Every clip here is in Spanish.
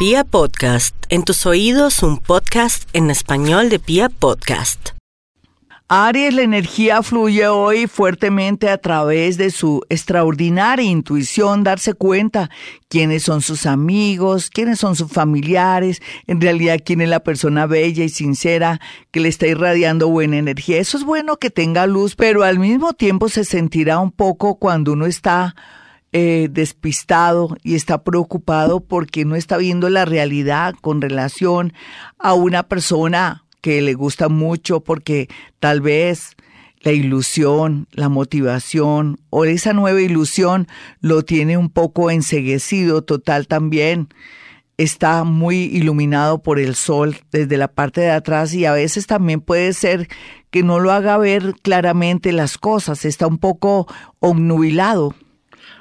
Pia Podcast, en tus oídos un podcast en español de Pia Podcast. Aries, la energía fluye hoy fuertemente a través de su extraordinaria intuición, darse cuenta quiénes son sus amigos, quiénes son sus familiares, en realidad quién es la persona bella y sincera que le está irradiando buena energía. Eso es bueno que tenga luz, pero al mismo tiempo se sentirá un poco cuando uno está eh, despistado y está preocupado porque no está viendo la realidad con relación a una persona que le gusta mucho porque tal vez la ilusión, la motivación o esa nueva ilusión lo tiene un poco enseguecido total también. Está muy iluminado por el sol desde la parte de atrás y a veces también puede ser que no lo haga ver claramente las cosas, está un poco obnubilado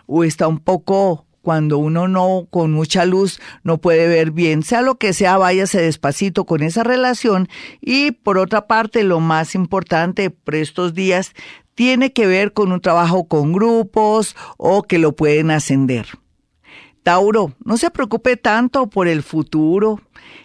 o está un poco cuando uno no con mucha luz no puede ver bien, sea lo que sea, váyase despacito con esa relación y por otra parte lo más importante por estos días tiene que ver con un trabajo con grupos o que lo pueden ascender. Tauro, no se preocupe tanto por el futuro,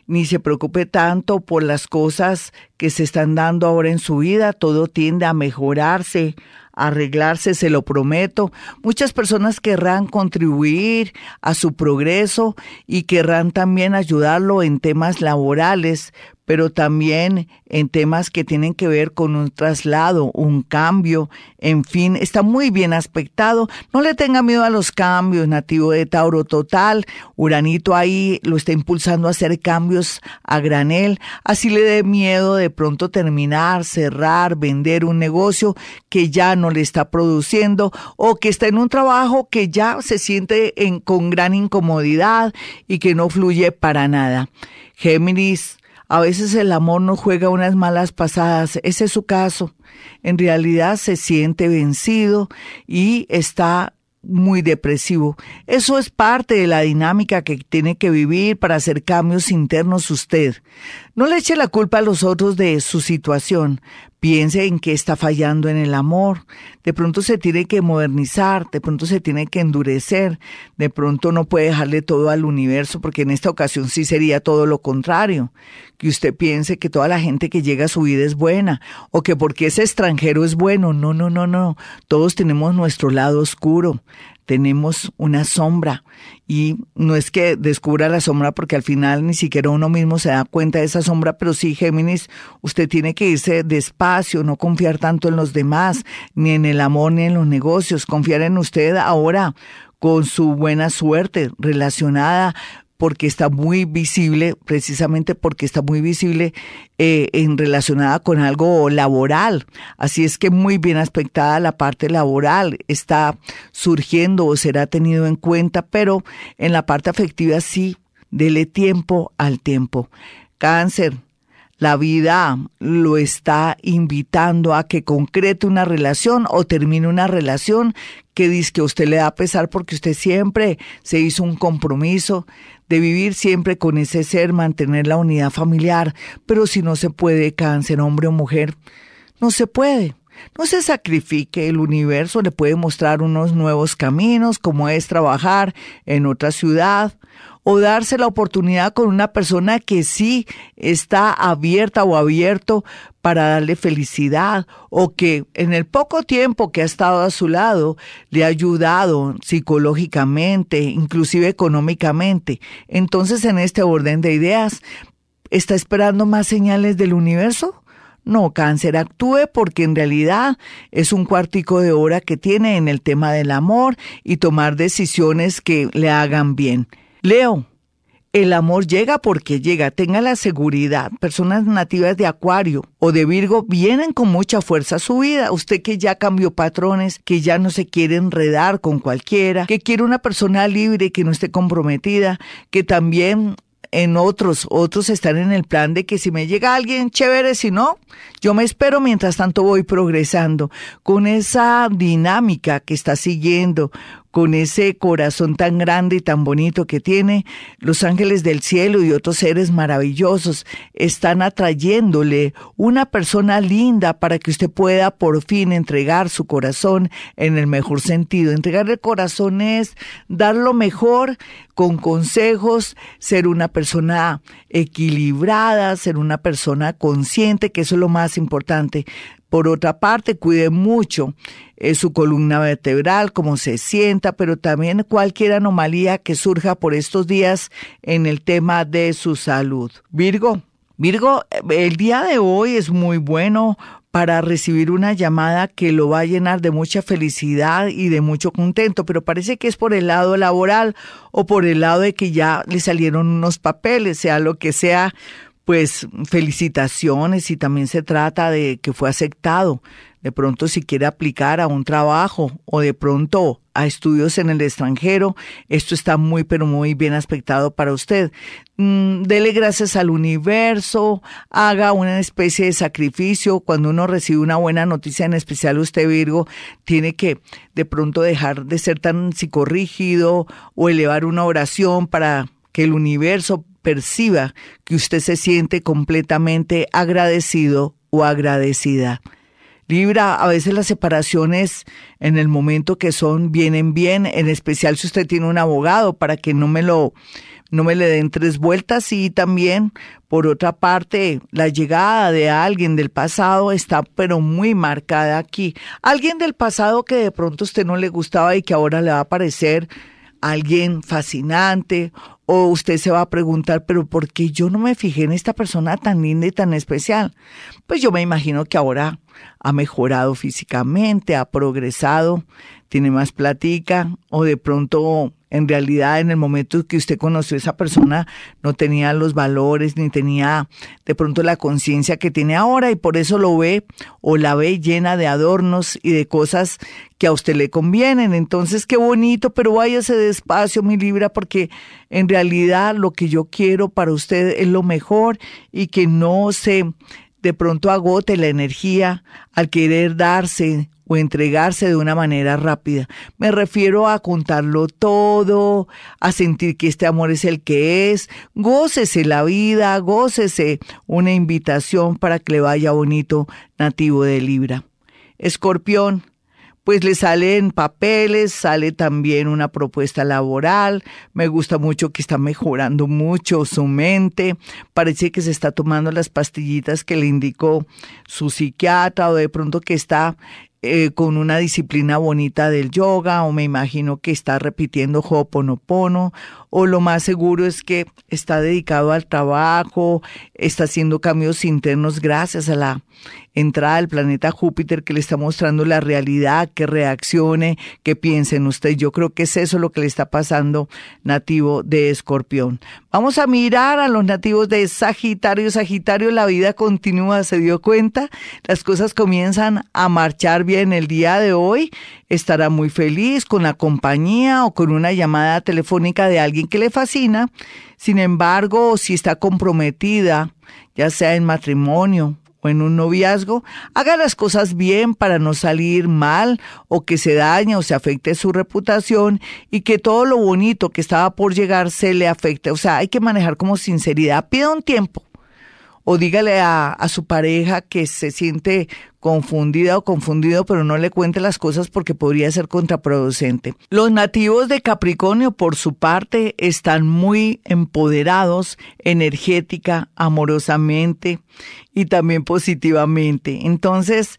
ni se preocupe tanto por las cosas que se están dando ahora en su vida, todo tiende a mejorarse, arreglarse, se lo prometo. Muchas personas querrán contribuir a su progreso y querrán también ayudarlo en temas laborales, pero también en temas que tienen que ver con un traslado, un cambio, en fin, está muy bien aspectado. No le tenga miedo a los cambios, nativo de Tauro total. Uranito ahí lo está impulsando a hacer cambios a granel, así le dé miedo de pronto terminar, cerrar, vender un negocio que ya no le está produciendo o que está en un trabajo que ya se siente en, con gran incomodidad y que no fluye para nada. Géminis, a veces el amor no juega unas malas pasadas, ese es su caso. En realidad se siente vencido y está muy depresivo. Eso es parte de la dinámica que tiene que vivir para hacer cambios internos usted. No le eche la culpa a los otros de su situación. Piense en que está fallando en el amor. De pronto se tiene que modernizar, de pronto se tiene que endurecer, de pronto no puede dejarle todo al universo porque en esta ocasión sí sería todo lo contrario. Que usted piense que toda la gente que llega a su vida es buena o que porque es extranjero es bueno. No, no, no, no. Todos tenemos nuestro lado oscuro tenemos una sombra. Y no es que descubra la sombra porque al final ni siquiera uno mismo se da cuenta de esa sombra, pero sí, Géminis, usted tiene que irse despacio, no confiar tanto en los demás, ni en el amor, ni en los negocios, confiar en usted ahora con su buena suerte relacionada porque está muy visible, precisamente porque está muy visible eh, en relacionada con algo laboral. Así es que muy bien aspectada la parte laboral está surgiendo o será tenido en cuenta, pero en la parte afectiva sí, dele tiempo al tiempo. Cáncer, la vida lo está invitando a que concrete una relación o termine una relación que dice que a usted le da pesar porque usted siempre se hizo un compromiso de vivir siempre con ese ser, mantener la unidad familiar, pero si no se puede, cáncer, hombre o mujer, no se puede. No se sacrifique, el universo le puede mostrar unos nuevos caminos, como es trabajar en otra ciudad o darse la oportunidad con una persona que sí está abierta o abierto para darle felicidad o que en el poco tiempo que ha estado a su lado le ha ayudado psicológicamente, inclusive económicamente. Entonces, en este orden de ideas, ¿está esperando más señales del universo? No, cáncer, actúe porque en realidad es un cuartico de hora que tiene en el tema del amor y tomar decisiones que le hagan bien. Leo, el amor llega porque llega, tenga la seguridad. Personas nativas de Acuario o de Virgo vienen con mucha fuerza a su vida. Usted que ya cambió patrones, que ya no se quiere enredar con cualquiera, que quiere una persona libre, que no esté comprometida, que también en otros, otros están en el plan de que si me llega alguien chévere, si no, yo me espero mientras tanto voy progresando con esa dinámica que está siguiendo, con ese corazón tan grande y tan bonito que tiene, los ángeles del cielo y otros seres maravillosos están atrayéndole una persona linda para que usted pueda por fin entregar su corazón en el mejor sentido. Entregar el corazón es dar lo mejor con consejos, ser una persona equilibrada, ser una persona consciente, que eso es lo más importante. Por otra parte, cuide mucho eh, su columna vertebral, cómo se sienta, pero también cualquier anomalía que surja por estos días en el tema de su salud. Virgo. Virgo, el día de hoy es muy bueno para recibir una llamada que lo va a llenar de mucha felicidad y de mucho contento, pero parece que es por el lado laboral o por el lado de que ya le salieron unos papeles, sea lo que sea, pues felicitaciones y también se trata de que fue aceptado. De pronto si quiere aplicar a un trabajo o de pronto a estudios en el extranjero, esto está muy pero muy bien aspectado para usted. Mm, dele gracias al universo, haga una especie de sacrificio. Cuando uno recibe una buena noticia, en especial usted Virgo, tiene que de pronto dejar de ser tan psicorrígido o elevar una oración para que el universo perciba que usted se siente completamente agradecido o agradecida. Libra, a veces las separaciones en el momento que son vienen bien, en especial si usted tiene un abogado para que no me lo no me le den tres vueltas y también por otra parte la llegada de alguien del pasado está pero muy marcada aquí. Alguien del pasado que de pronto a usted no le gustaba y que ahora le va a parecer alguien fascinante o usted se va a preguntar, pero ¿por qué yo no me fijé en esta persona tan linda y tan especial? Pues yo me imagino que ahora ha mejorado físicamente, ha progresado, tiene más platica o de pronto en realidad en el momento que usted conoció a esa persona no tenía los valores ni tenía de pronto la conciencia que tiene ahora y por eso lo ve o la ve llena de adornos y de cosas que a usted le convienen. Entonces, qué bonito, pero váyase despacio, mi Libra, porque en realidad lo que yo quiero para usted es lo mejor y que no se de pronto agote la energía al querer darse o entregarse de una manera rápida. Me refiero a contarlo todo, a sentir que este amor es el que es. Gócese la vida, gócese una invitación para que le vaya bonito nativo de Libra. Escorpión, pues le salen papeles, sale también una propuesta laboral, me gusta mucho que está mejorando mucho su mente, parece que se está tomando las pastillitas que le indicó su psiquiatra o de pronto que está eh, con una disciplina bonita del yoga o me imagino que está repitiendo Ho'oponopono. O lo más seguro es que está dedicado al trabajo, está haciendo cambios internos gracias a la entrada del planeta Júpiter que le está mostrando la realidad, que reaccione, que piense en usted. Yo creo que es eso lo que le está pasando nativo de Escorpión. Vamos a mirar a los nativos de Sagitario. Sagitario, la vida continúa, ¿se dio cuenta? Las cosas comienzan a marchar bien el día de hoy. Estará muy feliz con la compañía o con una llamada telefónica de alguien que le fascina. Sin embargo, si está comprometida, ya sea en matrimonio o en un noviazgo, haga las cosas bien para no salir mal o que se dañe o se afecte su reputación y que todo lo bonito que estaba por llegar se le afecte. O sea, hay que manejar como sinceridad. Pida un tiempo o dígale a, su pareja que se siente confundida o confundido, pero no le cuente las cosas porque podría ser contraproducente. Los nativos de Capricornio, por su parte, están muy empoderados energética, amorosamente y también positivamente. Entonces,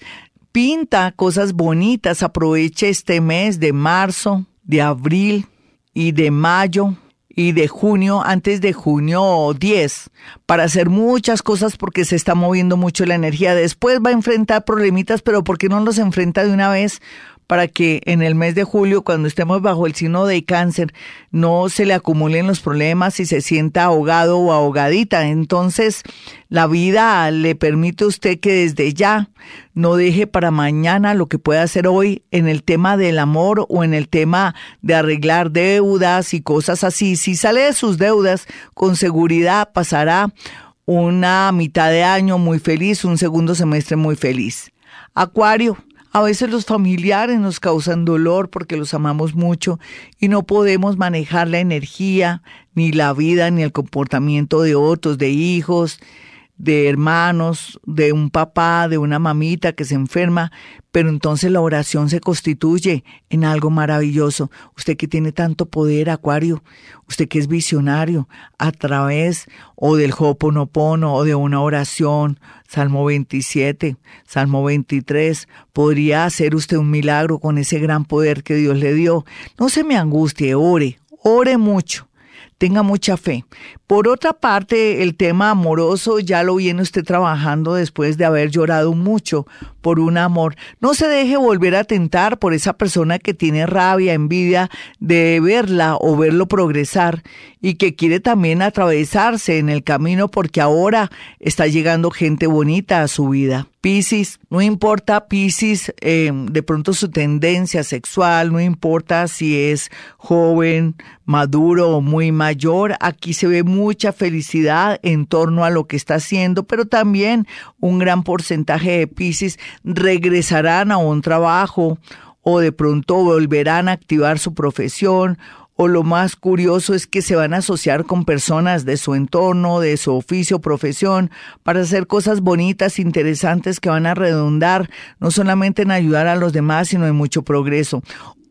pinta cosas bonitas, aproveche este mes de marzo, de abril y de mayo y de junio, antes de junio 10, para hacer muchas cosas porque se está moviendo mucho la energía. Después va a enfrentar problemitas, pero ¿por qué no los enfrenta de una vez? Para que en el mes de julio, cuando estemos bajo el signo de cáncer, no se le acumulen los problemas y se sienta ahogado o ahogadita. Entonces, la vida le permite a usted que desde ya no deje para mañana lo que puede hacer hoy en el tema del amor o en el tema de arreglar deudas y cosas así. Si sale de sus deudas, con seguridad pasará una mitad de año muy feliz, un segundo semestre muy feliz. Acuario, A veces los familiares nos causan dolor porque los amamos mucho y no podemos manejar la energía, ni la vida, ni el comportamiento de otros, de hijos, de hermanos, de un papá, de una mamita que se enferma, pero entonces la oración se constituye en algo maravilloso. Usted que tiene tanto poder, Acuario, usted que es visionario, a través o del Hoponopono o de una oración, Salmo 27, Salmo 23, podría hacer usted un milagro con ese gran poder que Dios le dio. No se me angustie, ore, ore mucho tenga mucha fe. Por otra parte, el tema amoroso ya lo viene usted trabajando después de haber llorado mucho por un amor. No se deje volver a tentar por esa persona que tiene rabia, envidia de verla o verlo progresar y que quiere también atravesarse en el camino porque ahora está llegando gente bonita a su vida. Piscis, no importa Piscis, eh, de pronto su tendencia sexual, no importa si es joven, maduro o muy mayor, aquí se ve mucha felicidad en torno a lo que está haciendo, pero también un gran porcentaje de Piscis regresarán a un trabajo o de pronto volverán a activar su profesión o lo más curioso es que se van a asociar con personas de su entorno, de su oficio, profesión, para hacer cosas bonitas, interesantes que van a redundar no solamente en ayudar a los demás, sino en mucho progreso.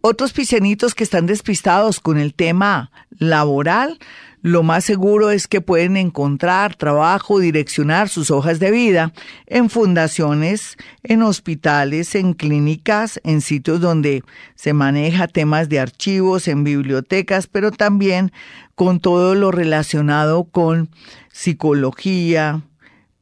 Otros piscianitos que están despistados con el tema laboral, lo más seguro es que pueden encontrar trabajo, direccionar sus hojas de vida en fundaciones, en hospitales, en clínicas, en sitios donde se maneja temas de archivos, en bibliotecas, pero también con todo lo relacionado con psicología,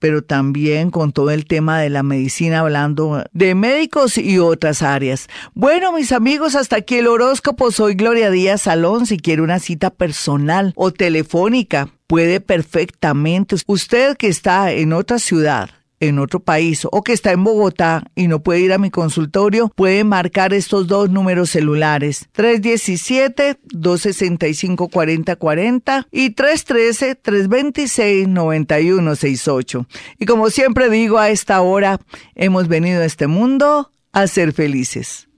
pero también con todo el tema de la medicina, hablando de médicos y otras áreas. Bueno, mis amigos, hasta aquí el horóscopo. Soy Gloria Díaz Salón. Si quiere una cita personal o telefónica, puede perfectamente. Usted que está en otra ciudad, en otro país o que está en Bogotá y no puede ir a mi consultorio, puede marcar estos dos números celulares, 317-265-4040 y 313-326-9168. Y como siempre digo, a esta hora hemos venido a este mundo a ser felices.